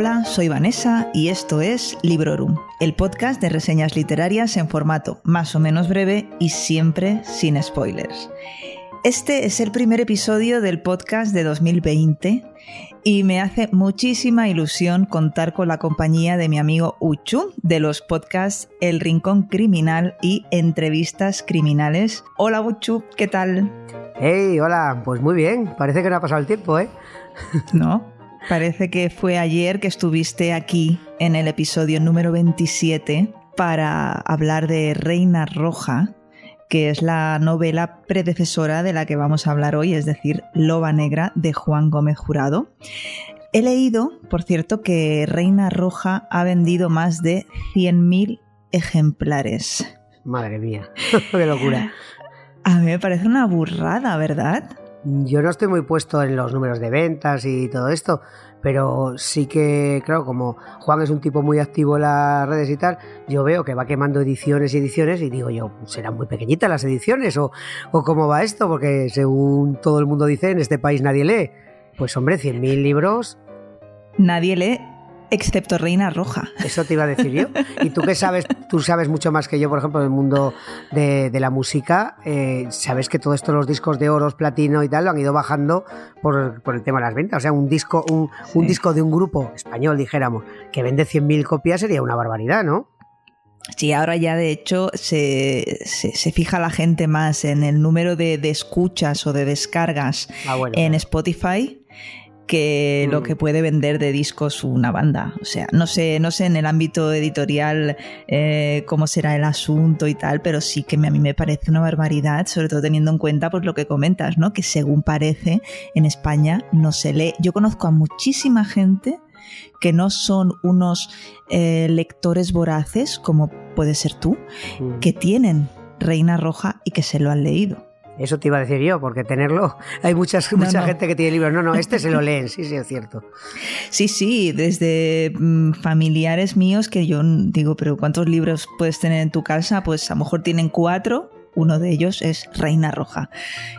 Hola, soy Vanessa y esto es Librorum, el podcast de reseñas literarias en formato más o menos breve y siempre sin spoilers. Este es el primer episodio del podcast de 2020 y me hace muchísima ilusión contar con la compañía de mi amigo Uchu de los podcasts El Rincón Criminal y Entrevistas Criminales. Hola Uchu, ¿qué tal? Hey, hola, pues muy bien, parece que no ha pasado el tiempo, ¿eh? No, Parece que fue ayer que estuviste aquí en el episodio número 27 para hablar de Reina Roja, que es la novela predecesora de la que vamos a hablar hoy, es decir, Loba Negra de Juan Gómez Jurado. He leído, por cierto, que Reina Roja ha vendido más de 100.000 ejemplares. Madre mía, qué locura. A mí me parece una burrada, ¿verdad? Yo no estoy muy puesto en los números de ventas y todo esto, pero sí que, claro, como Juan es un tipo muy activo en las redes y tal, yo veo que va quemando ediciones y ediciones y digo yo, serán muy pequeñitas las ediciones o, o cómo va esto, porque según todo el mundo dice, en este país nadie lee. Pues hombre, 100.000 libros. Nadie lee excepto Reina Roja. Eso te iba a decir yo. Y tú que sabes, tú sabes mucho más que yo, por ejemplo, del mundo de, la música, eh, sabes que todo esto, los discos de oros, platino y tal, lo han ido bajando por, el tema de las ventas. O sea, un disco, un, disco de un grupo español, dijéramos, que vende 100.000 copias sería una barbaridad, ¿no? Sí, ahora ya de hecho se, se, fija la gente más en el número de, escuchas o de descargas ah, en Spotify que lo mm. que puede vender de discos una banda. O sea, no sé, no sé en el ámbito editorial eh, cómo será el asunto y tal, pero sí que a mí me parece una barbaridad, sobre todo teniendo en cuenta pues lo que comentas, ¿no? Que según parece en España no se lee. Yo conozco a muchísima gente que no son unos eh, lectores voraces, como puede ser tú, mm. que tienen Reina Roja y que se lo han leído. Eso te iba a decir yo, porque tenerlo, hay muchas, mucha gente que tiene libros. No, no, este se lo leen, sí, sí, es cierto. Sí, sí, desde mm, familiares míos que yo digo, pero ¿cuántos libros puedes tener en tu casa? Pues a lo mejor tienen cuatro, uno de ellos es Reina Roja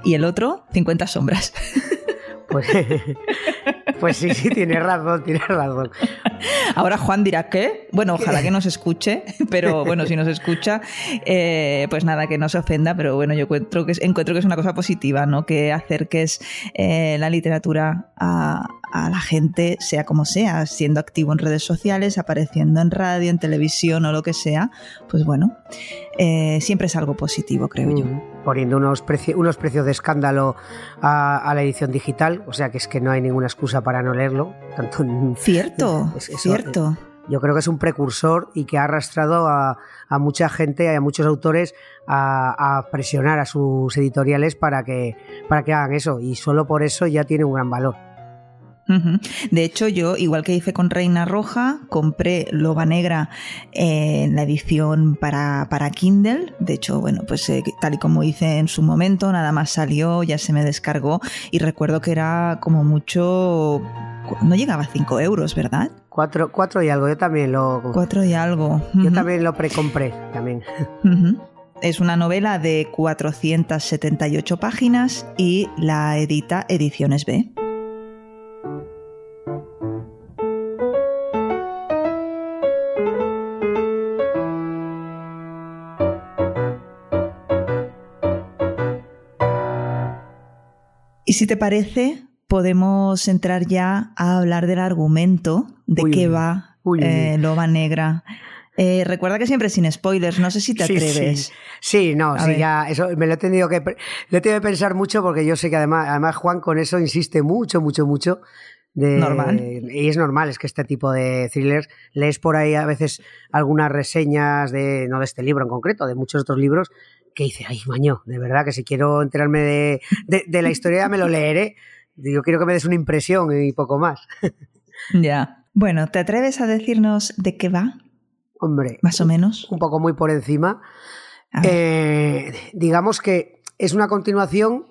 y el otro 50 sombras. Pues, pues sí, sí, tiene razón, tiene razón. Ahora Juan dirá que, bueno, ojalá que nos escuche, pero bueno, si nos escucha, eh, pues nada, que no se ofenda, pero bueno, yo encuentro que es, encuentro que es una cosa positiva, ¿no? Que acerques eh, la literatura a, a la gente, sea como sea, siendo activo en redes sociales, apareciendo en radio, en televisión o lo que sea, pues bueno, eh, siempre es algo positivo, creo yo. Mm, poniendo unos, unos precios de escándalo a, la edición digital, o sea que es que no hay ninguna excusa para no leerlo. Tanto cierto, es, cierto. Yo creo que es un precursor y que ha arrastrado a, mucha gente, a muchos autores a, a, presionar a sus editoriales para que, para que hagan eso. Y solo por eso ya tiene un gran valor. De hecho, yo, igual que hice con Reina Roja, compré Loba Negra en la edición para, para Kindle. De hecho, bueno, pues eh, tal y como hice en su momento, nada más salió, ya se me descargó y recuerdo que era como mucho... No llegaba a 5 euros, ¿verdad? Cuatro, cuatro y algo, yo también lo... Cuatro y algo. Yo también lo precompré, también. Es una novela de 478 páginas y la edita Ediciones B. Y si te parece, podemos entrar ya a hablar del argumento de qué va eh, Loba Negra. Eh, recuerda que siempre sin spoilers, no sé si te atreves. Sí, no, sí, ya, eso me lo he tenido que, lo he tenido que pensar mucho porque yo sé que además, además Juan con eso insiste mucho, mucho, mucho. De, normal. Y es normal, es que este tipo de thrillers lees por ahí a veces algunas reseñas de, no de este libro en concreto, de muchos otros libros, que dice, ay, maño, de verdad que si quiero enterarme de, de, la historia me lo leeré. Yo quiero que me des una impresión y poco más. Ya. Bueno, ¿te atreves a decirnos de qué va? Hombre. Más o menos. Un poco muy por encima. Eh, digamos que es una continuación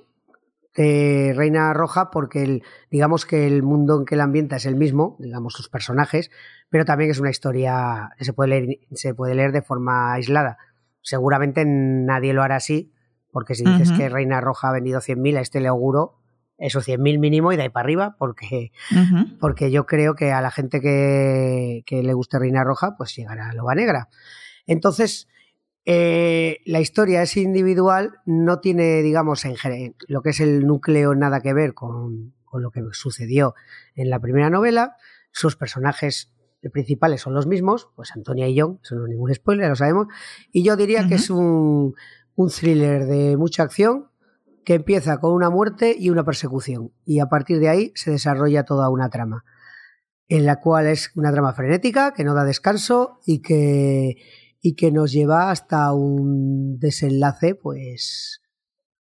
de Reina Roja porque el, digamos que el mundo en que la ambienta es el mismo, digamos sus personajes, pero también es una historia que se puede leer, se puede leer de forma aislada. Seguramente nadie lo hará así, porque si dices que Reina Roja ha vendido 100.000, a este le auguro esos 100.000 mínimo y de ahí para arriba, porque, porque yo creo que a la gente que, que, le guste Reina Roja, pues llegará a Loba Negra. Entonces, eh, la historia es individual, no tiene, digamos, en, lo que es el núcleo nada que ver con, con lo que sucedió en la primera novela. Sus personajes principales son los mismos, pues Antonia y John, eso no es ningún spoiler, lo sabemos. Y yo diría que es un, un thriller de mucha acción que empieza con una muerte y una persecución. Y a partir de ahí se desarrolla toda una trama, en la cual es una trama frenética, que no da descanso y que, y que nos lleva hasta un desenlace, pues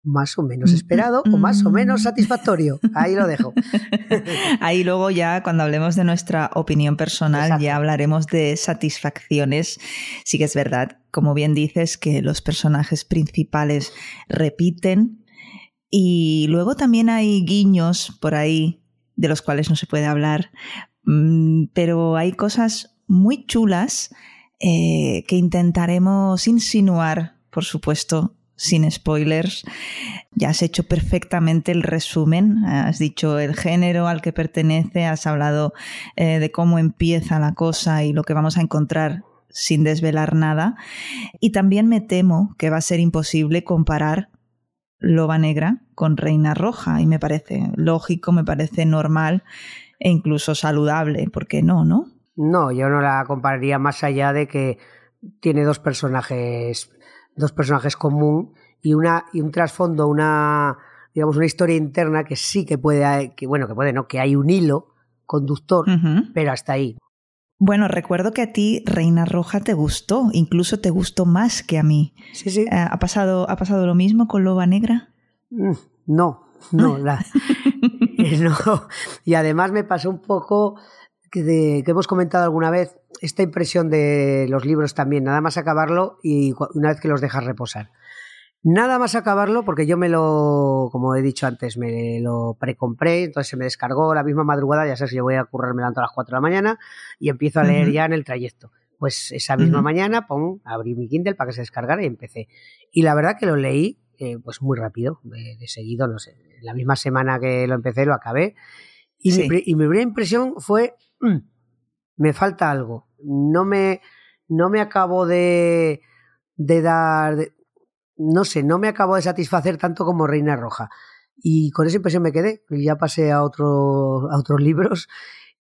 más o menos mm, esperado o más o menos mm. satisfactorio. Ahí lo dejo. Ahí luego ya cuando hablemos de nuestra opinión personal ya hablaremos de satisfacciones. Sí que es verdad, como bien dices, que los personajes principales repiten y luego también hay guiños por ahí de los cuales no se puede hablar, mm, pero hay cosas muy chulas eh, que intentaremos insinuar, por supuesto, sin spoilers. Ya has hecho perfectamente el resumen, has dicho el género al que pertenece, has hablado eh, de cómo empieza la cosa y lo que vamos a encontrar sin desvelar nada. Y también me temo que va a ser imposible comparar Loba Negra con Reina Roja y me parece lógico, me parece normal e incluso saludable, ¿por qué no, no? No, yo no la compararía más allá de que tiene dos personajes dos personajes común y una y un trasfondo, una digamos una historia interna que sí que puede que bueno, que puede no, que hay un hilo conductor, pero hasta ahí. Bueno, recuerdo que a ti Reina Roja te gustó, incluso te gustó más que a mí. Sí, sí. Eh, ¿Ha pasado, ¿ha pasado lo mismo con Loba Negra? Mm, no, no, eh, no. Y además me pasó un poco que, que hemos comentado alguna vez, esta impresión de los libros también, nada más acabarlo y una vez que los dejas reposar. Nada más acabarlo, porque yo me lo, como he dicho antes, me lo precompré, entonces se me descargó la misma madrugada, ya sabes, yo voy a currarme a las 4 de la mañana y empiezo a leer ya en el trayecto. Pues esa misma mañana, pon, abrí mi Kindle para que se descargara y empecé. Y la verdad que lo leí, eh, pues muy rápido, de, seguido, no sé, la misma semana que lo empecé lo acabé. Y, mi, y mi primera impresión fue Mm, me falta algo. No me, no me acabo de, de dar, no sé, no me acabo de satisfacer tanto como Reina Roja. Y con esa impresión me quedé. Ya pasé a, otro, a otros libros.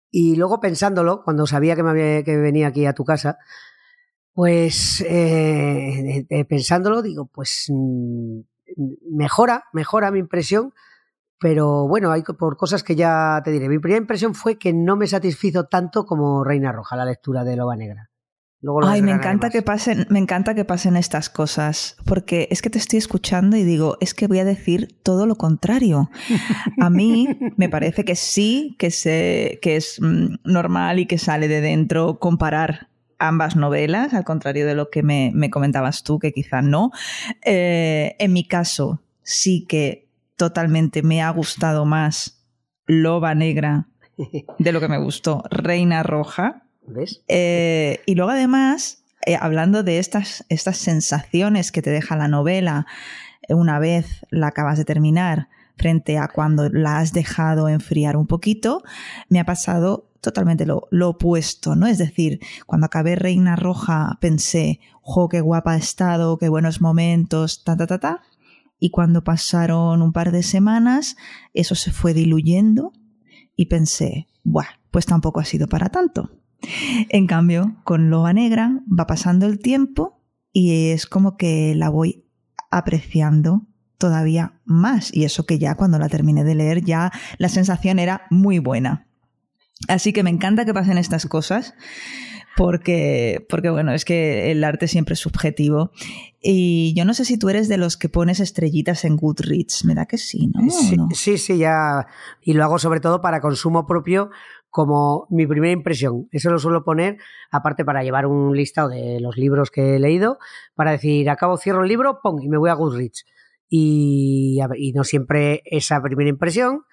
Y luego pensándolo, cuando sabía que, me que venía aquí a tu casa, pues eh, pensándolo, digo, pues mm, mejora, mejora mi impresión pero bueno, hay por cosas que ya te diré. Mi primera impresión fue que no me satisfizo tanto como Reina Roja, la lectura de Loba Negra. Ay, me encanta que pasen, me encanta que pasen estas cosas, porque es que te estoy escuchando y digo, es que voy a decir todo lo contrario. A mí me parece que sí, que, se, que es mm, normal y que sale de dentro comparar ambas novelas, al contrario de lo que me, comentabas tú, que quizá no. Eh, en mi caso, sí que totalmente me ha gustado más Loba Negra de lo que me gustó Reina Roja. ¿Ves? Eh, y luego además, eh, hablando de estas, estas sensaciones que te deja la novela eh, una vez la acabas de terminar frente a cuando la has dejado enfriar un poquito, me ha pasado totalmente lo, lo, opuesto, ¿no? Es decir, cuando acabé Reina Roja pensé, jo, qué guapa ha estado, qué buenos momentos, ta, ta, ta, ta y cuando pasaron un par de semanas, eso se fue diluyendo y pensé, Buah, pues tampoco ha sido para tanto. En cambio, con Loba Negra va pasando el tiempo y es como que la voy apreciando todavía más. Y eso que ya cuando la terminé de leer ya la sensación era muy buena. Así que me encanta que pasen estas cosas porque, porque bueno, es que el arte siempre es subjetivo. Y yo no sé si tú eres de los que pones estrellitas en Goodreads, me da que sí, ¿no? Sí, sí, sí, ya. Y lo hago sobre todo para consumo propio como mi primera impresión. Eso lo suelo poner, aparte para llevar un listado de los libros que he leído, para decir, acabo, cierro el libro, pum, y me voy a Goodreads. Y, y no siempre esa primera impresión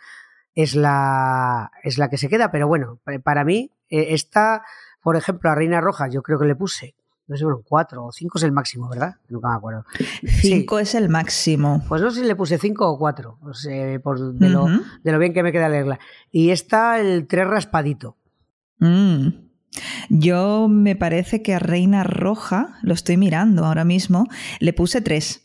es la, es la que se queda, pero bueno, para mí, eh, esta, por ejemplo, a Reina Roja, yo creo que le puse no sé, bueno, cuatro o cinco es el máximo, ¿verdad? Nunca me acuerdo. Cinco es el máximo. Pues no sé si le puse cinco o cuatro, por, de, lo, de, lo, bien que me queda leerla. Y está el tres raspadito. Mm. Yo me parece que a Reina Roja, lo estoy mirando ahora mismo, le puse tres.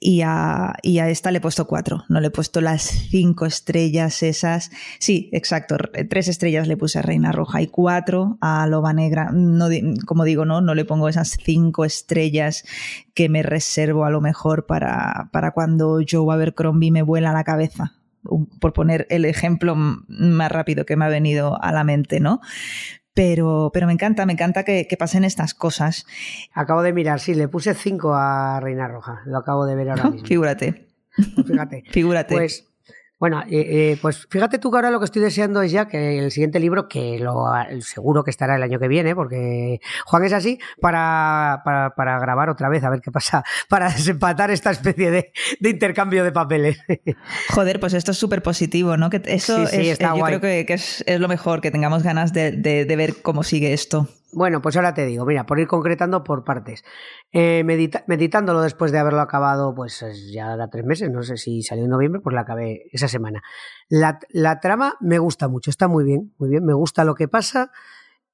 Y, a, y a esta le he puesto cuatro, no le he puesto las cinco estrellas esas. Sí, exacto, tres estrellas le puse a Reina Roja y cuatro a Loba Negra. No, como digo, no, no le pongo esas cinco estrellas que me reservo a lo mejor para, para cuando Joe Abercrombie me vuela la cabeza por poner el ejemplo más rápido que me ha venido a la mente, ¿no? Pero, pero me encanta, me encanta que, pasen estas cosas. Acabo de mirar, sí, le puse 5 a Reina Roja, lo acabo de ver ahora mismo. Figúrate. Pues fíjate. Figúrate. Pues bueno, eh, eh, pues fíjate tú que ahora lo que estoy deseando es ya que el siguiente libro, que lo seguro que estará el año que viene, porque Juan es así, para, para, para grabar otra vez, a ver qué pasa, para desempatar esta especie de, de intercambio de papeles. Joder, pues esto es súper positivo, ¿no? Que eso es, eh, yo creo que, es, es, lo mejor, que tengamos ganas de, de, de ver cómo sigue esto. Bueno, pues ahora te digo, mira, por ir concretando por partes. Eh, meditándolo después de haberlo acabado, pues ya da tres meses, no sé si salió en noviembre, pues la acabé esa semana. La, la, trama me gusta mucho, está muy bien, muy bien, me gusta lo que pasa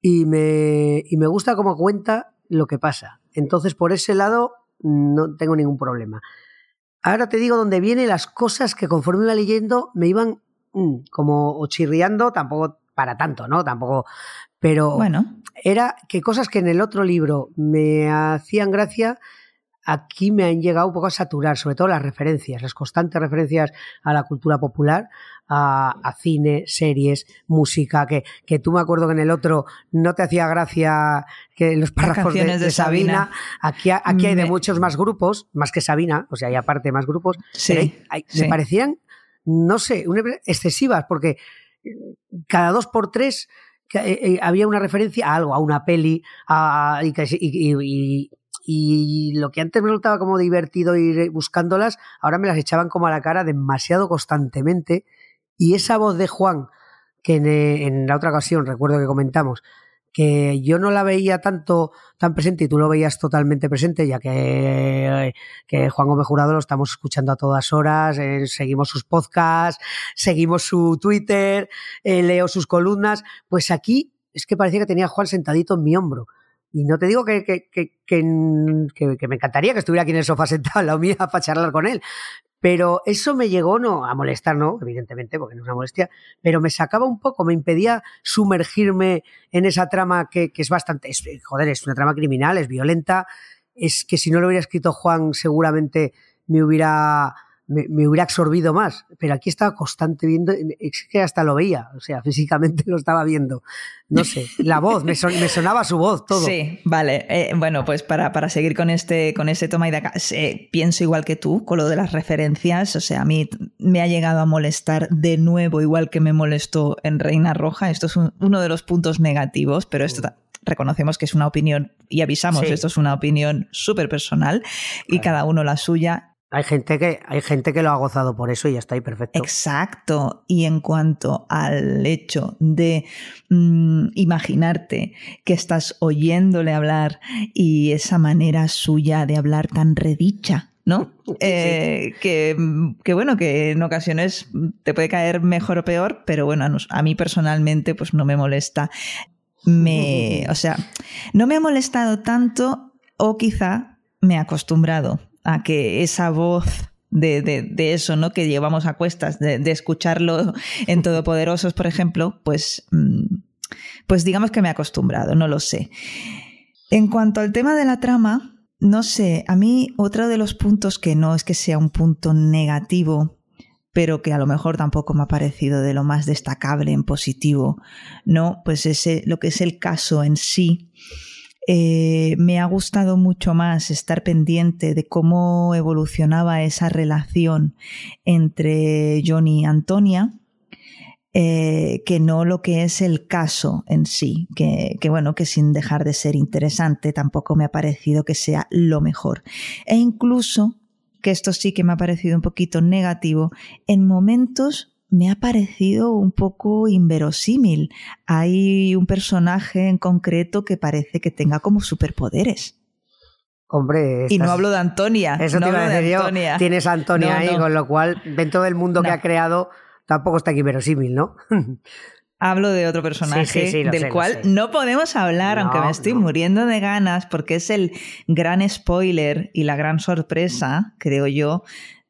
y me, y me gusta cómo cuenta lo que pasa. Entonces, por ese lado, no tengo ningún problema. Ahora te digo dónde vienen las cosas que conforme iba leyendo me iban mm, como chirriando, tampoco para tanto, ¿no? Tampoco. Pero bueno. Era que cosas que en el otro libro me hacían gracia, aquí me han llegado un poco a saturar, sobre todo las referencias, las constantes referencias a la cultura popular, a, cine, series, música, que, que tú me acuerdo que en el otro no te hacía gracia que los párrafos de, Sabina. Aquí, aquí hay de muchos más grupos, más que Sabina, o sea, hay aparte más grupos, sí, me parecían, no sé, excesivas, porque cada dos por tres eh, eh, había una referencia a algo, a una peli, a, y, lo que antes me resultaba como divertido ir buscándolas, ahora me las echaban como a la cara demasiado constantemente. Y esa voz de Juan, que en, eh, en la otra ocasión recuerdo que comentamos, que yo no la veía tanto tan presente y tú lo veías totalmente presente, ya que, que Juan Gómez Jurado lo estamos escuchando a todas horas, eh, seguimos sus podcasts, seguimos su Twitter, eh, leo sus columnas, pues aquí es que parecía que tenía Juan sentadito en mi hombro. Y no te digo que, que, que, que, me encantaría que estuviera aquí en el sofá sentado en la mía para charlar con él, pero eso me llegó no a molestar, no, evidentemente, porque no es una molestia, pero me sacaba un poco, me impedía sumergirme en esa trama que, es bastante, joder, es una trama criminal, es violenta, es que si no lo hubiera escrito Juan seguramente me hubiera me, hubiera absorbido más, pero aquí estaba constante viendo, es que hasta lo veía, o sea, físicamente lo estaba viendo. No sé, la voz, me, sonaba su voz, todo. Sí, vale. Eh, bueno, pues para, para, seguir con este, con ese toma y daca, pienso igual que tú, con lo de las referencias, o sea, a mí me ha llegado a molestar de nuevo, igual que me molestó en Reina Roja, esto es uno de los puntos negativos, pero esto reconocemos que es una opinión y avisamos, esto es una opinión súper personal y cada uno la suya hay gente, que, hay gente que lo ha gozado por eso y ya está ahí perfecto. Exacto. Y en cuanto al hecho de mm, imaginarte que estás oyéndole hablar y esa manera suya de hablar tan redicha, ¿no? Eh, que, que, bueno, que en ocasiones te puede caer mejor o peor, pero bueno, a, mí personalmente pues no me molesta. Me, o sea, no me ha molestado tanto o quizá me he acostumbrado a que esa voz de, de, eso, ¿no? Que llevamos a cuestas, de, escucharlo en Todopoderosos, por ejemplo, pues, mm, pues digamos que me he acostumbrado, no lo sé. En cuanto al tema de la trama, no sé, a mí otro de los puntos que no es que sea un punto negativo, pero que a lo mejor tampoco me ha parecido de lo más destacable en positivo, ¿no? Pues ese, lo que es el caso en sí eh, me ha gustado mucho más estar pendiente de cómo evolucionaba esa relación entre Johnny y Antonia. eh, que no lo que es el caso en sí, que, que, bueno, que sin dejar de ser interesante tampoco me ha parecido que sea lo mejor. E incluso, que esto sí que me ha parecido un poquito negativo, en momentos me ha parecido un poco inverosímil. Hay un personaje en concreto que parece que tenga como superpoderes. Hombre, y no hablo de Antonia. Eso no te iba a decir yo. Tienes a Antonia ahí, con lo cual, dentro del mundo que ha creado, tampoco está aquí verosímil, ¿no? Hablo de otro personaje del cual no podemos hablar, aunque me estoy muriendo de ganas, porque es el gran spoiler y la gran sorpresa, creo yo,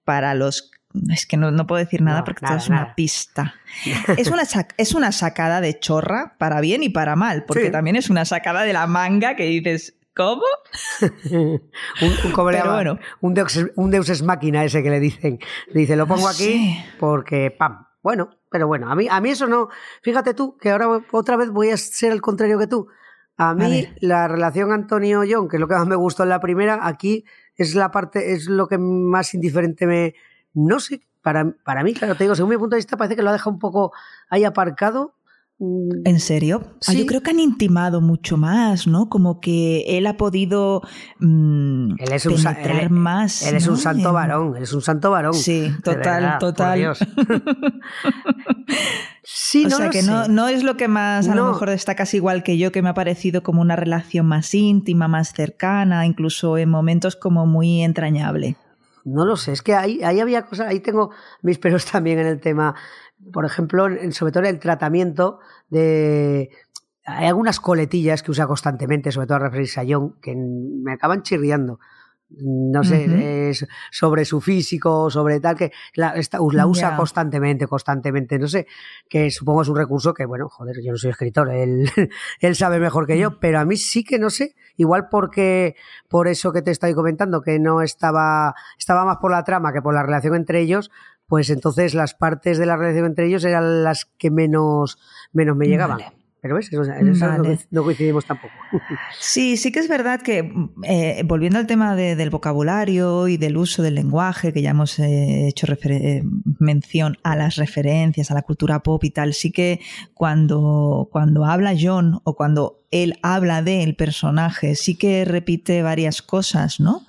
para los es que no, puedo decir nada porque todo es una pista. Es una, es una sacada de chorra para bien y para mal, porque también es una sacada de la manga que dices, ¿cómo? un, bueno. un, deus, un deus es máquina ese que le dicen. dice, lo pongo aquí porque, pam, bueno, pero bueno, a mí, a mí eso no. Fíjate tú, que ahora otra vez voy a ser el contrario que tú. A mí, la relación Antonio-John, que es lo que más me gustó en la primera, aquí es la parte, es lo que más indiferente me. No sé, para, para mí, claro, te digo, según mi punto de vista, parece que lo ha dejado un poco ahí aparcado Mm, ¿En serio? Ah, yo creo que han intimado mucho más, ¿no? Como que él ha podido mm, él es un, penetrar más. Él es un santo varón, él es un santo varón. Sí, total, total. sí, o sea que no, no, es lo que más a lo mejor destacas igual que yo, que me ha parecido como una relación más íntima, más cercana, incluso en momentos como muy entrañable. No lo sé, es que ahí, ahí había cosas, ahí tengo mis peros también en el tema por ejemplo, sobre todo en el tratamiento de... Hay algunas coletillas que usa constantemente, sobre todo a referirse a John, que me acaban chirriando. No sé, sobre su físico, sobre tal, que la, la usa constantemente, constantemente. No sé, que supongo es un recurso que, bueno, joder, yo no soy escritor, él, él sabe mejor que yo, mm. pero a mí sí que no sé, igual porque, por eso que te estoy comentando, que no estaba, estaba más por la trama que por la relación entre ellos, pues entonces las partes de la relación entre ellos eran las que menos, menos me llegaban. Pero ves, no, coincidimos tampoco. Sí, sí que es verdad que, eh, volviendo al tema del vocabulario y del uso del lenguaje, que ya hemos eh, hecho eh, mención a las referencias, a la cultura pop y tal, sí que cuando, cuando habla John o cuando él habla del personaje, sí que repite varias cosas, ¿no?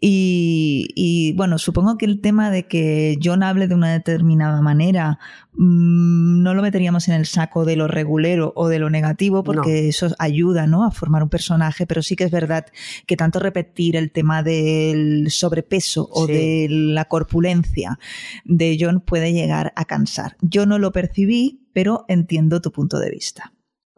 y, bueno, supongo que el tema de que John hable de una determinada manera mm, no lo meteríamos en el saco de lo regulero o de lo negativo, porque eso ayuda, ¿no? A formar un personaje, pero sí que es verdad que tanto repetir el tema del sobrepeso o de la corpulencia de John puede llegar a cansar. Yo no lo percibí, pero entiendo tu punto de vista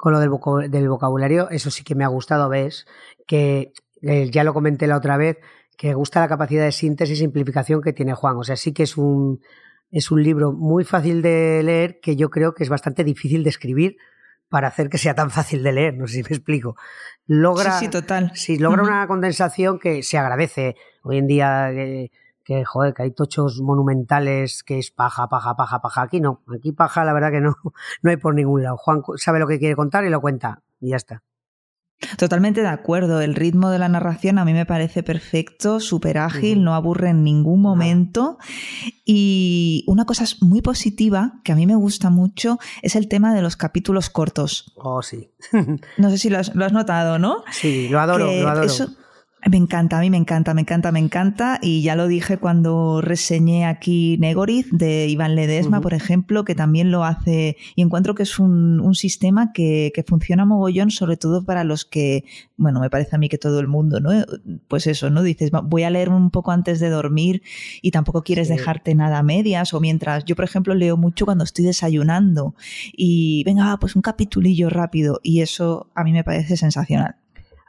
con lo del, vocabulario, eso sí que me ha gustado, ves, que eh, ya lo comenté la otra vez, que gusta la capacidad de síntesis y simplificación que tiene Juan. O sea, sí que es un, es un libro muy fácil de leer que yo creo que es bastante difícil de escribir para hacer que sea tan fácil de leer, no sé si me explico. Logra, sí, total. Sí, logra una condensación que se agradece. Hoy en día eh, que joder, que hay tochos monumentales que es paja, paja, paja, paja. Aquí no, aquí paja la verdad que no, no hay por ningún lado. Juan sabe lo que quiere contar y lo cuenta y ya está. Totalmente de acuerdo. El ritmo de la narración a mí me parece perfecto, súper ágil, no aburre en ningún momento. Y una cosa muy positiva que a mí me gusta mucho es el tema de los capítulos cortos. Oh, sí. no sé si lo has, notado, ¿no? Sí, lo adoro, lo adoro. Me encanta, a mí me encanta, me encanta, me encanta. Y ya lo dije cuando reseñé aquí Negoriz de Iván Ledesma, por ejemplo, que también lo hace. Y encuentro que es un, un sistema que, que, funciona mogollón, sobre todo para los que, bueno, me parece a mí que todo el mundo, ¿no? Pues eso, ¿no? Dices, voy a leer un poco antes de dormir y tampoco quieres dejarte nada a medias. O mientras, yo, por ejemplo, leo mucho cuando estoy desayunando y venga, pues un capitulillo rápido. Y eso a mí me parece sensacional.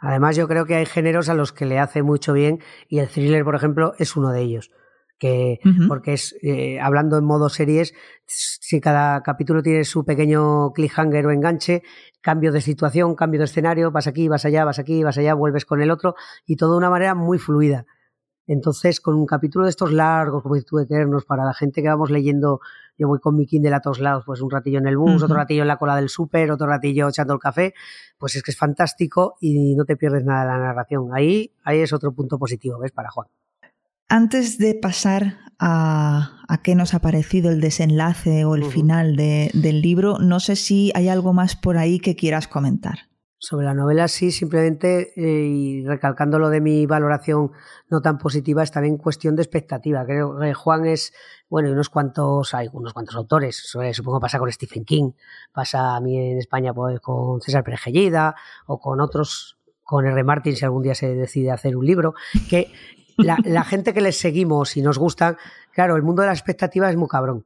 Además, yo creo que hay géneros a los que le hace mucho bien y el thriller, por ejemplo, es uno de ellos. Que, Porque es, eh, hablando en modo series, si cada capítulo tiene su pequeño cliffhanger o enganche, cambio de situación, cambio de escenario, vas aquí, vas allá, vas aquí, vas allá, vuelves con el otro y todo de una manera muy fluida. Entonces, con un capítulo de estos largos, como eternos, para la gente que vamos leyendo, yo voy con mi Kindle a todos lados, pues un ratillo en el bus, otro ratillo en la cola del súper, otro ratillo echando el café, pues es que es fantástico y no te pierdes nada de la narración. Ahí, ahí es otro punto positivo, ¿ves? Para Juan. Antes de pasar a, a, qué nos ha parecido el desenlace o el final del libro, no sé si hay algo más por ahí que quieras comentar. Sobre la novela sí, simplemente, eh, y recalcando lo de mi valoración no tan positiva, es también cuestión de expectativa. Creo que Juan es, bueno, unos cuantos, hay unos cuantos autores, supongo pasa con Stephen King, pasa a mí en España pues, con César Perejellida o con otros, con R. Martin si algún día se decide hacer un libro, que la, gente que les seguimos y nos gustan, claro, el mundo de la expectativa es muy cabrón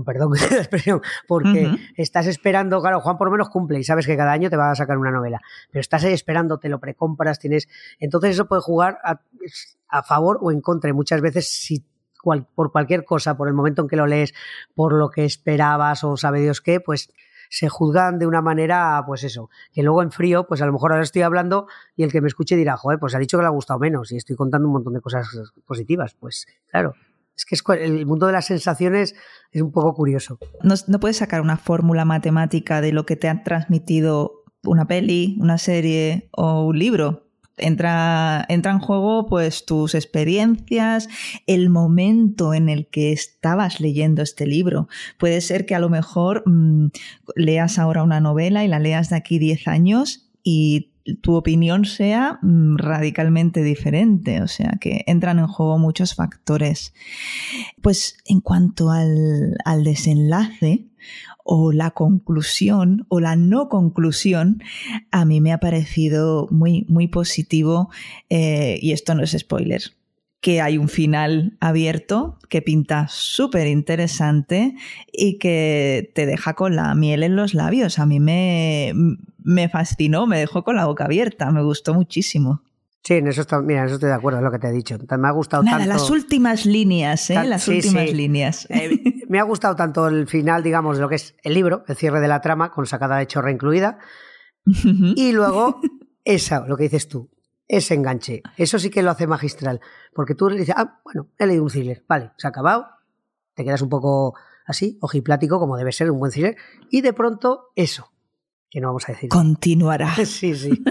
perdón la expresión, porque estás esperando, claro, Juan por lo menos cumple y sabes que cada año te va a sacar una novela, pero estás ahí esperando, te lo precompras, tienes, entonces eso puede jugar a, favor o en contra y muchas veces si por cualquier cosa, por el momento en que lo lees, por lo que esperabas o sabe Dios qué, pues se juzgan de una manera, pues eso, que luego en frío, pues a lo mejor ahora estoy hablando y el que me escuche dirá, joder, pues ha dicho que le ha gustado menos y estoy contando un montón de cosas positivas. Pues claro, es que el mundo de las sensaciones es un poco curioso. No, puedes sacar una fórmula matemática de lo que te ha transmitido una peli, una serie o un libro. Entra, entra en juego pues tus experiencias, el momento en el que estabas leyendo este libro. Puede ser que a lo mejor mm, leas ahora una novela y la leas de aquí 10 años y tu opinión sea mm, radicalmente diferente, o sea que entran en juego muchos factores. Pues en cuanto al, desenlace o la conclusión o la no conclusión, a mí me ha parecido muy, muy positivo eh, y esto no es spoiler que hay un final abierto que pinta súper interesante y que te deja con la miel en los labios. A mí me, me fascinó, me dejó con la boca abierta, me gustó muchísimo. Sí, en eso, mira, eso estoy de acuerdo, es lo que te he dicho. Me ha gustado Nada, las últimas líneas, ¿eh? las últimas líneas. Eh, me ha gustado tanto el final, digamos, de lo que es el libro, el cierre de la trama, con sacada de chorra incluida, y luego esa, lo que dices tú, ese enganche. Eso sí que lo hace magistral. Porque tú le dices, ah, bueno, he leído un thriller, vale, se ha acabado, te quedas un poco así, ojiplático, como debe ser un buen thriller, y de pronto eso, que no vamos a decir. Continuará. sí, sí.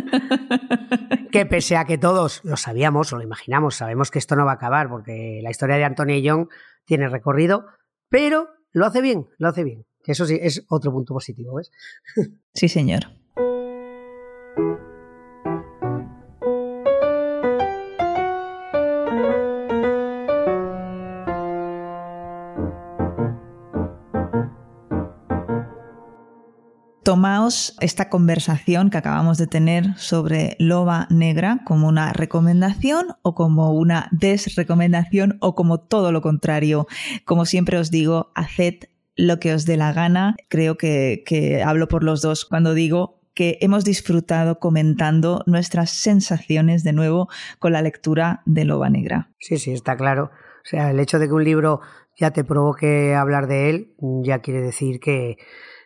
que pese a que todos lo sabíamos o lo imaginamos, sabemos que esto no va a acabar, porque la historia de Antonio Young tiene recorrido, pero lo hace bien, lo hace bien. Que eso sí es otro punto positivo, ¿ves? sí, señor. Tomaos esta conversación que acabamos de tener sobre Loba Negra como una recomendación o como una desrecomendación o como todo lo contrario. Como siempre os digo, haced lo que os dé la gana. Creo que, que hablo por los dos cuando digo que hemos disfrutado comentando nuestras sensaciones de nuevo con la lectura de Loba Negra. Sí, sí, está claro. O sea, el hecho de que un libro ya te provoque hablar de él, ya quiere decir que,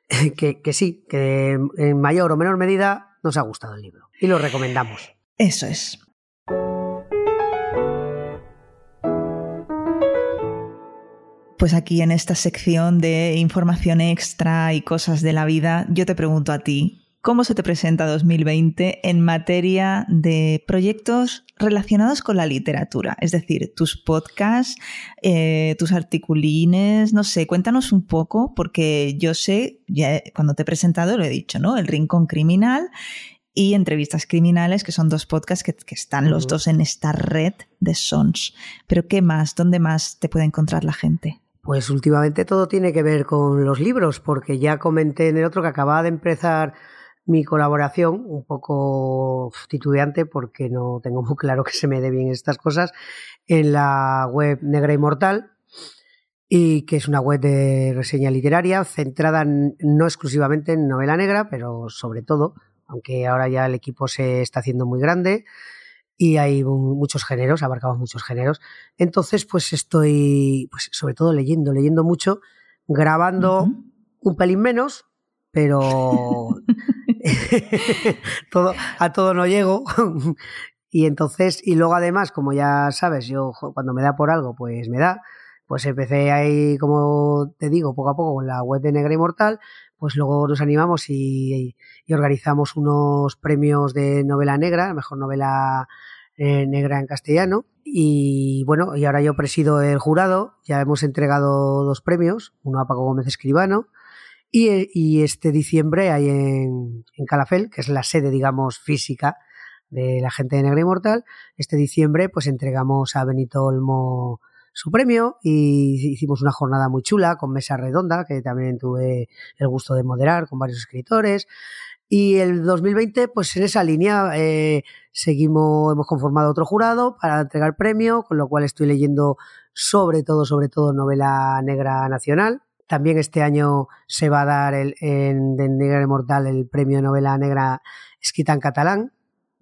que, sí, que en mayor o menor medida nos ha gustado el libro y lo recomendamos. Eso es. Pues aquí en esta sección de información extra y cosas de la vida, yo te pregunto a ti, cómo se te presenta 2020 en materia de proyectos relacionados con la literatura, es decir, tus podcasts, eh, tus articulines, no sé, cuéntanos un poco, porque yo sé, ya cuando te he presentado lo he dicho, ¿no? El Rincón Criminal y Entrevistas Criminales, que son dos podcasts que, están los dos en esta red de Sons. Pero ¿qué más? ¿Dónde más te puede encontrar la gente? Pues últimamente todo tiene que ver con los libros, porque ya comenté en el otro que acababa de empezar mi colaboración, un poco titubeante porque no tengo muy claro que se me dé bien estas cosas, en la web Negra Inmortal, y que es una web de reseña literaria centrada no exclusivamente en novela negra, pero sobre todo, aunque ahora ya el equipo se está haciendo muy grande y hay muchos géneros, abarcamos muchos géneros. Entonces, pues estoy, pues sobre todo leyendo, leyendo mucho, grabando un pelín menos, pero todo, a todo no llego. y entonces, y luego además, como ya sabes, yo cuando me da por algo, pues me da. Pues empecé ahí, como te digo, poco a poco con la web de Negra Inmortal, pues luego nos animamos y, organizamos unos premios de novela negra, mejor novela eh, negra en castellano, y bueno, y ahora yo presido el jurado, ya hemos entregado dos premios, uno a Paco Gómez Escribano y, este diciembre hay en, en, Calafel, que es la sede, digamos, física de la gente de Negra Inmortal, este diciembre pues entregamos a Benito Olmo su premio y hicimos una jornada muy chula con mesa redonda que también tuve el gusto de moderar con varios escritores y el 2020, pues en esa línea eh, seguimos, hemos conformado otro jurado para entregar premio, con lo cual estoy leyendo sobre todo, sobre todo novela negra nacional. También este año se va a dar el, en de Negra Inmortal el premio novela negra escrita en catalán,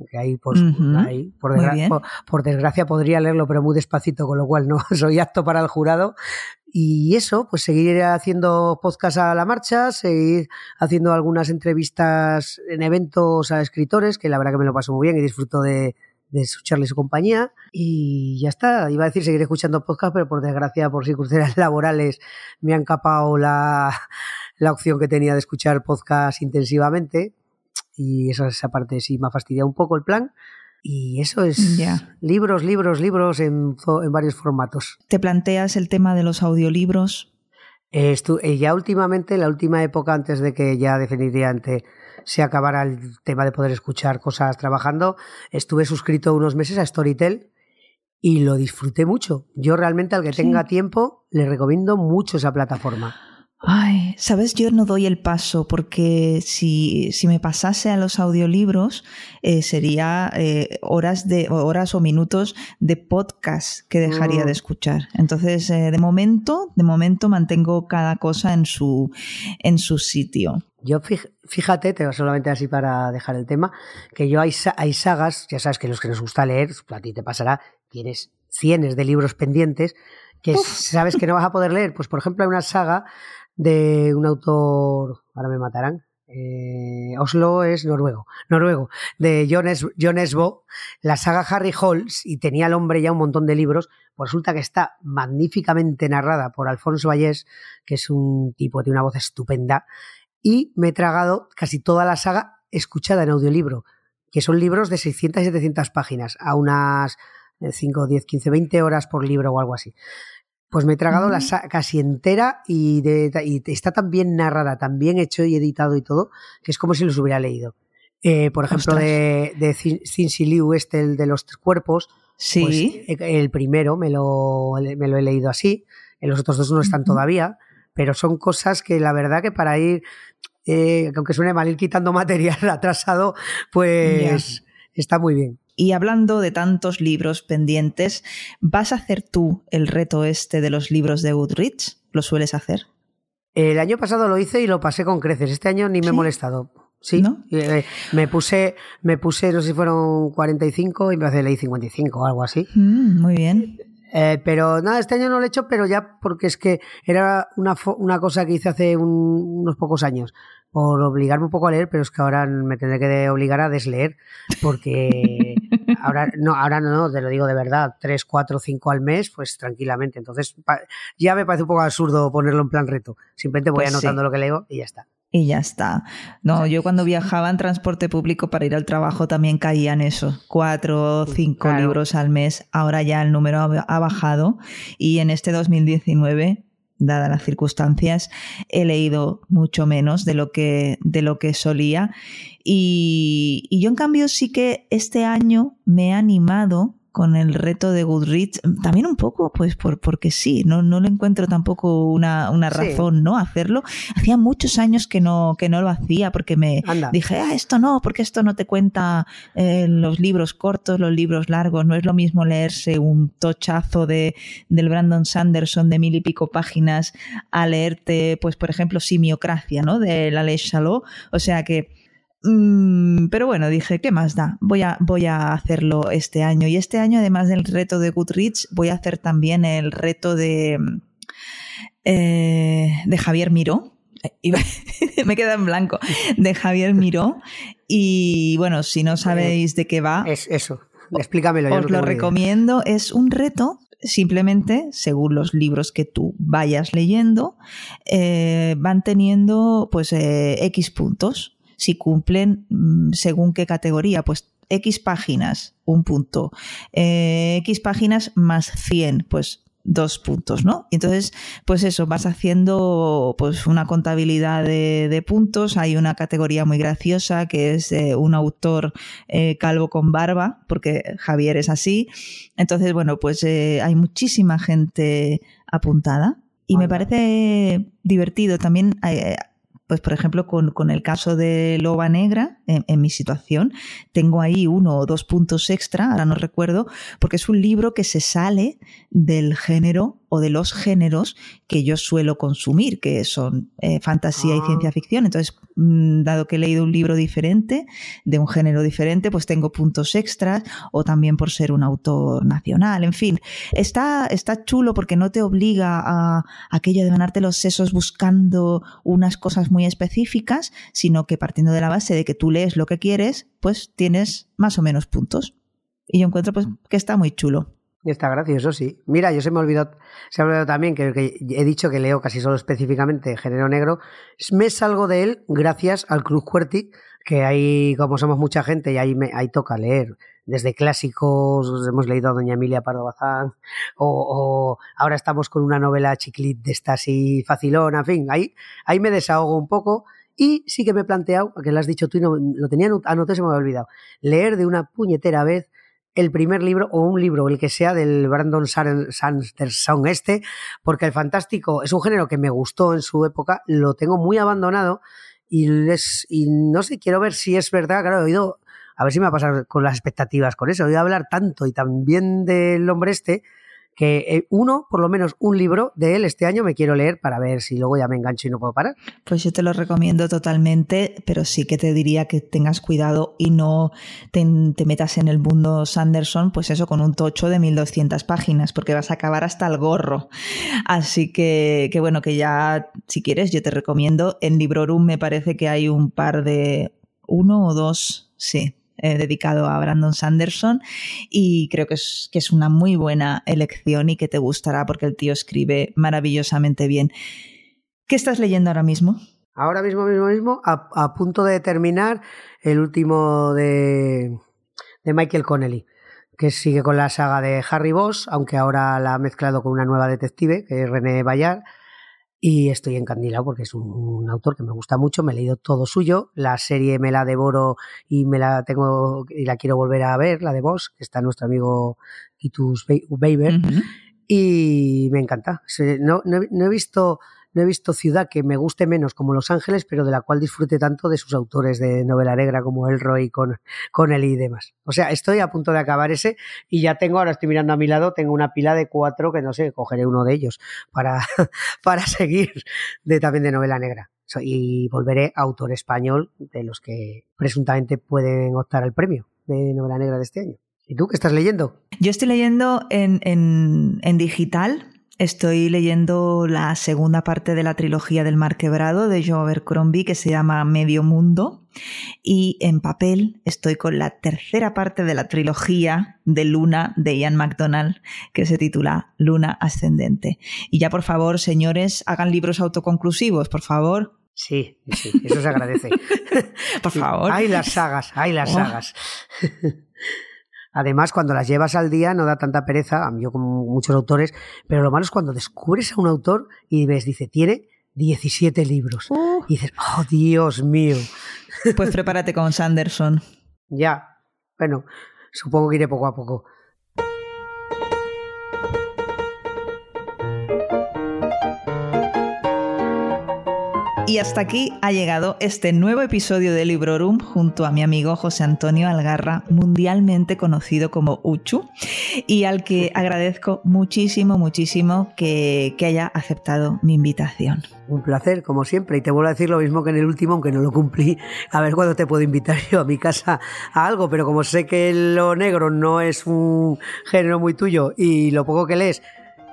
que ahí, pues, ahí por, por, desgracia podría leerlo, pero muy despacito, con lo cual no soy apto para el jurado. Y eso, pues seguir haciendo podcast a la marcha, seguir haciendo algunas entrevistas en eventos a escritores, que la verdad que me lo paso muy bien y disfruto de, de escucharle su compañía. Y ya está, iba a decir seguir escuchando podcast, pero por desgracia, por circunstancias laborales, me han capado la, la opción que tenía de escuchar podcast intensivamente. Y esa, esa parte sí me ha fastidiado un poco el plan. Y eso es libros, libros, libros en, en, varios formatos. ¿Te planteas el tema de los audiolibros? Eh, ya últimamente, la última época antes de que ya definitivamente se acabara el tema de poder escuchar cosas trabajando, estuve suscrito unos meses a Storytel y lo disfruté mucho. Yo realmente al que tenga tiempo le recomiendo mucho esa plataforma. Ay, sabes, yo no doy el paso porque si, si me pasase a los audiolibros eh, sería eh, horas de horas o minutos de podcast que dejaría de mm. escuchar. Entonces, eh, de momento, de momento mantengo cada cosa en su en su sitio. Yo fíjate, te solamente así para dejar el tema, que yo hay, hay sagas, ya sabes que los que nos gusta leer, a ti te pasará, tienes cienes de libros pendientes que sabes que no vas a poder leer. Pues por ejemplo hay una saga de un autor, ahora me matarán, eh, Oslo es noruego, noruego, de John, Esbo, la saga Harry Holmes, y tenía el hombre ya un montón de libros, pues resulta que está magníficamente narrada por Alfonso Vallés, que es un tipo tiene una voz estupenda, y me he tragado casi toda la saga escuchada en audiolibro, que son libros de 600 y 700 páginas, a unas 5, 10, 15, 20 horas por libro o algo así. Pues me he tragado la casi entera y, está tan bien narrada, tan bien hecho y editado y todo, que es como si los hubiera leído. Eh, por ejemplo, de, de Cincy Liu, este, el de los tres cuerpos. Sí. Pues, el primero me lo, me lo he leído así. Los otros dos no están todavía. Pero son cosas que la verdad que para ir, eh, aunque suene mal, ir quitando material atrasado, pues está muy bien. Y hablando de tantos libros pendientes, ¿vas a hacer tú el reto este de los libros de Goodreads? ¿Lo sueles hacer? El año pasado lo hice y lo pasé con creces. Este año ni me he molestado. Sí, eh, me puse, me puse, no sé si fueron 45 y me hace leí 55 o algo así. Mm, muy bien. Eh, pero nada, este año no lo he hecho, pero ya porque es que era una, una cosa que hice hace unos pocos años por obligarme un poco a leer, pero es que ahora me tendré que obligar a desleer, porque ahora no, ahora no, te lo digo de verdad, tres, cuatro, cinco al mes, pues tranquilamente. Entonces ya me parece un poco absurdo ponerlo en plan reto. Simplemente voy pues anotando lo que leo y ya está. Y ya está. No, yo cuando viajaba en transporte público para ir al trabajo también caían eso, cuatro o cinco libros al mes. Ahora ya el número ha bajado y en este 2019 dadas las circunstancias, he leído mucho menos de lo que, de lo que solía. Y, y yo, en cambio, sí que este año me he animado con el reto de Goodreads, también un poco, pues por, porque sí, no, no le encuentro tampoco una, una razón, ¿no? Hacerlo. Hacía muchos años que no, que no lo hacía, porque me dije, ah, esto no, porque esto no te cuenta eh, los libros cortos, los libros largos, no es lo mismo leerse un tochazo de, del Brandon Sanderson de mil y pico páginas a leerte, pues, por ejemplo, Simiocracia, ¿no? De la Ley Chalot. O sea que Mm, pero bueno, dije, ¿qué más da? Voy a, voy a hacerlo este año. Y este año, además del reto de Goodreads, voy a hacer también el reto de, eh, de Javier Miró. me queda en blanco. De Javier Miró. Y bueno, si no sabéis de qué va. Es eso. Explícamelo. Os lo recomiendo. Es un reto simplemente, según los libros que tú vayas leyendo, eh, van teniendo pues eh, X puntos si cumplen mm, según qué categoría, pues X páginas, un punto. Eh, X páginas más 100, pues dos puntos, ¿no? Y entonces, pues eso, vas haciendo pues una contabilidad de, puntos. Hay una categoría muy graciosa que es eh, un autor eh, calvo con barba, porque Javier es así. Entonces, bueno, pues eh, hay muchísima gente apuntada. Y me parece divertido también pues por ejemplo, con, el caso de Loba Negra, en, mi situación, tengo ahí uno o dos puntos extra, ahora no recuerdo, porque es un libro que se sale del género o de los géneros que yo suelo consumir, que son eh, fantasía y ah. ciencia ficción. Entonces, mm, dado que he leído un libro diferente, de un género diferente, pues tengo puntos extras, o también por ser un autor nacional. En fin, está, está chulo porque no te obliga a, aquello de ganarte los sesos buscando unas cosas muy específicas, sino que partiendo de la base de que tú lees lo que quieres, pues tienes más o menos puntos. Y yo encuentro pues que está muy chulo. Está gracioso, sí. Mira, yo se me olvidó, se ha olvidado también que, he dicho que leo casi solo específicamente género negro. Me salgo de él gracias al Cruz Cuerti, que ahí, como somos mucha gente, y ahí, me, ahí toca leer. Desde clásicos, hemos leído a Doña Emilia Pardo Bazán, o, ahora estamos con una novela chiclit de esta así facilona, en fin, ahí, ahí me desahogo un poco. Y sí que me he planteado, que lo has dicho tú y no, lo tenía anotado y se me había olvidado, leer de una puñetera vez el primer libro o un libro, el que sea del Brandon Sanderson este, porque el fantástico es un género que me gustó en su época, lo tengo muy abandonado y, les, y no sé, quiero ver si es verdad, claro, he oído, a ver si me va a pasar con las expectativas con eso, he oído hablar tanto y también del hombre este, que eh, uno, por lo menos un libro de él este año me quiero leer para ver si luego ya me engancho y no puedo parar. Pues yo te lo recomiendo totalmente, pero sí que te diría que tengas cuidado y no te, metas en el mundo Sanderson, pues eso, con un tocho de 1200 páginas, porque vas a acabar hasta el gorro. Así que, que bueno, que ya, si quieres, yo te recomiendo. En Librorum me parece que hay un par de, uno o dos, sí, eh, dedicado a Brandon Sanderson y creo que es, que es una muy buena elección y que te gustará porque el tío escribe maravillosamente bien. ¿Qué estás leyendo ahora mismo? Ahora mismo, mismo, mismo, a, punto de terminar el último de, de Michael Connelly que sigue con la saga de Harry Boss, aunque ahora la ha mezclado con una nueva detective, que es René Bayard, y estoy encandilado porque es un, autor que me gusta mucho, me he leído todo suyo, la serie me la devoro y me la tengo y la quiero volver a ver, la de Boss, que está nuestro amigo Titus Weber, y me encanta. No, no he visto no he visto ciudad que me guste menos como Los Ángeles, pero de la cual disfrute tanto de sus autores de novela negra como Elroy con, con él y demás. O sea, estoy a punto de acabar ese y ya tengo, ahora estoy mirando a mi lado, tengo una pila de cuatro que no sé, cogeré uno de ellos para, para seguir de, también de novela negra. Y volveré autor español de los que presuntamente pueden optar al premio de novela negra de este año. ¿Y tú qué estás leyendo? Yo estoy leyendo en, en, en digital Estoy leyendo la segunda parte de la trilogía del Mar Quebrado de Joe Abercrombie que se llama Medio Mundo y en papel estoy con la tercera parte de la trilogía de Luna de Ian MacDonald que se titula Luna Ascendente. Y ya por favor, señores, hagan libros autoconclusivos, por favor. Sí, sí, eso se agradece. por favor. Hay las sagas, hay las oh. sagas. Además, cuando las llevas al día no da tanta pereza, yo como muchos autores, pero lo malo es cuando descubres a un autor y ves, dice, tiene 17 libros. Uh. Y dices, oh Dios mío. Pues prepárate con Sanderson. ya, bueno, supongo que iré poco a poco. Y hasta aquí ha llegado este nuevo episodio de Librorum junto a mi amigo José Antonio Algarra, mundialmente conocido como Uchu, y al que agradezco muchísimo, muchísimo que, haya aceptado mi invitación. Un placer, como siempre, y te vuelvo a decir lo mismo que en el último, aunque no lo cumplí. A ver cuándo te puedo invitar yo a mi casa a algo, pero como sé que lo negro no es un género muy tuyo y lo poco que lees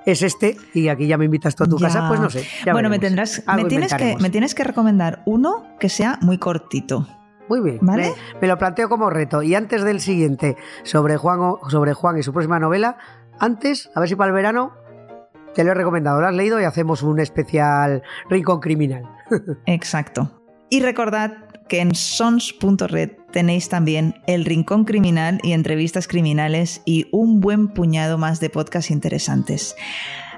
es este y aquí ya me invitas tú a tu casa, pues no sé. bueno, me tendrás, me tienes, que, me tienes que recomendar uno que sea muy cortito. Muy bien, ¿Vale? me, lo planteo como reto. Y antes del siguiente, sobre Juan, sobre Juan y su próxima novela, antes, a ver si para el verano te lo he recomendado, lo has leído y hacemos un especial rincón criminal. Exacto. Y recordad que en sons.red tenéis también El Rincón Criminal y entrevistas criminales y un buen puñado más de podcasts interesantes.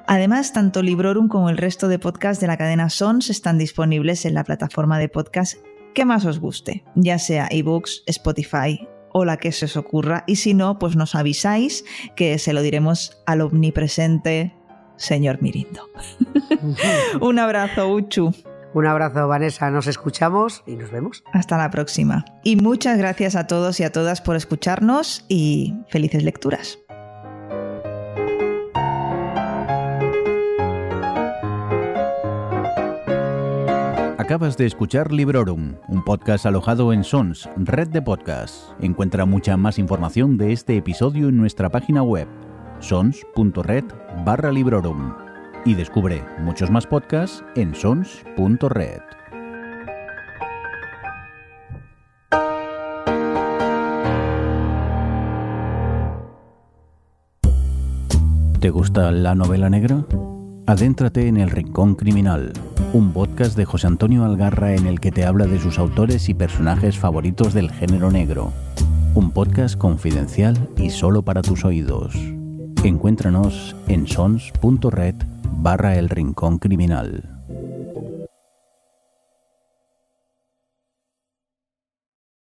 Además, tanto Librorum como el resto de podcasts de la cadena Sons están disponibles en la plataforma de podcast que más os guste, ya sea ebooks, Spotify o la que se os ocurra, y si no, pues nos avisáis que se lo diremos al omnipresente señor Mirindo. Un abrazo, Uchu. Un abrazo, Vanessa. Nos escuchamos y nos vemos. Hasta la próxima. Y muchas gracias a todos y a todas por escucharnos y felices lecturas. Acabas de escuchar Librorum, un podcast alojado en Sons, red de podcasts. Encuentra mucha más información de este episodio en nuestra página web, sons.red barra Librorum. Y descubre muchos más podcasts en sons.red. ¿Te gusta la novela negra? Adéntrate en El Rincón Criminal, un podcast de José Antonio Algarra en el que te habla de sus autores y personajes favoritos del género negro. Un podcast confidencial y solo para tus oídos. Encuéntranos en sons.red barra El Rincón Criminal.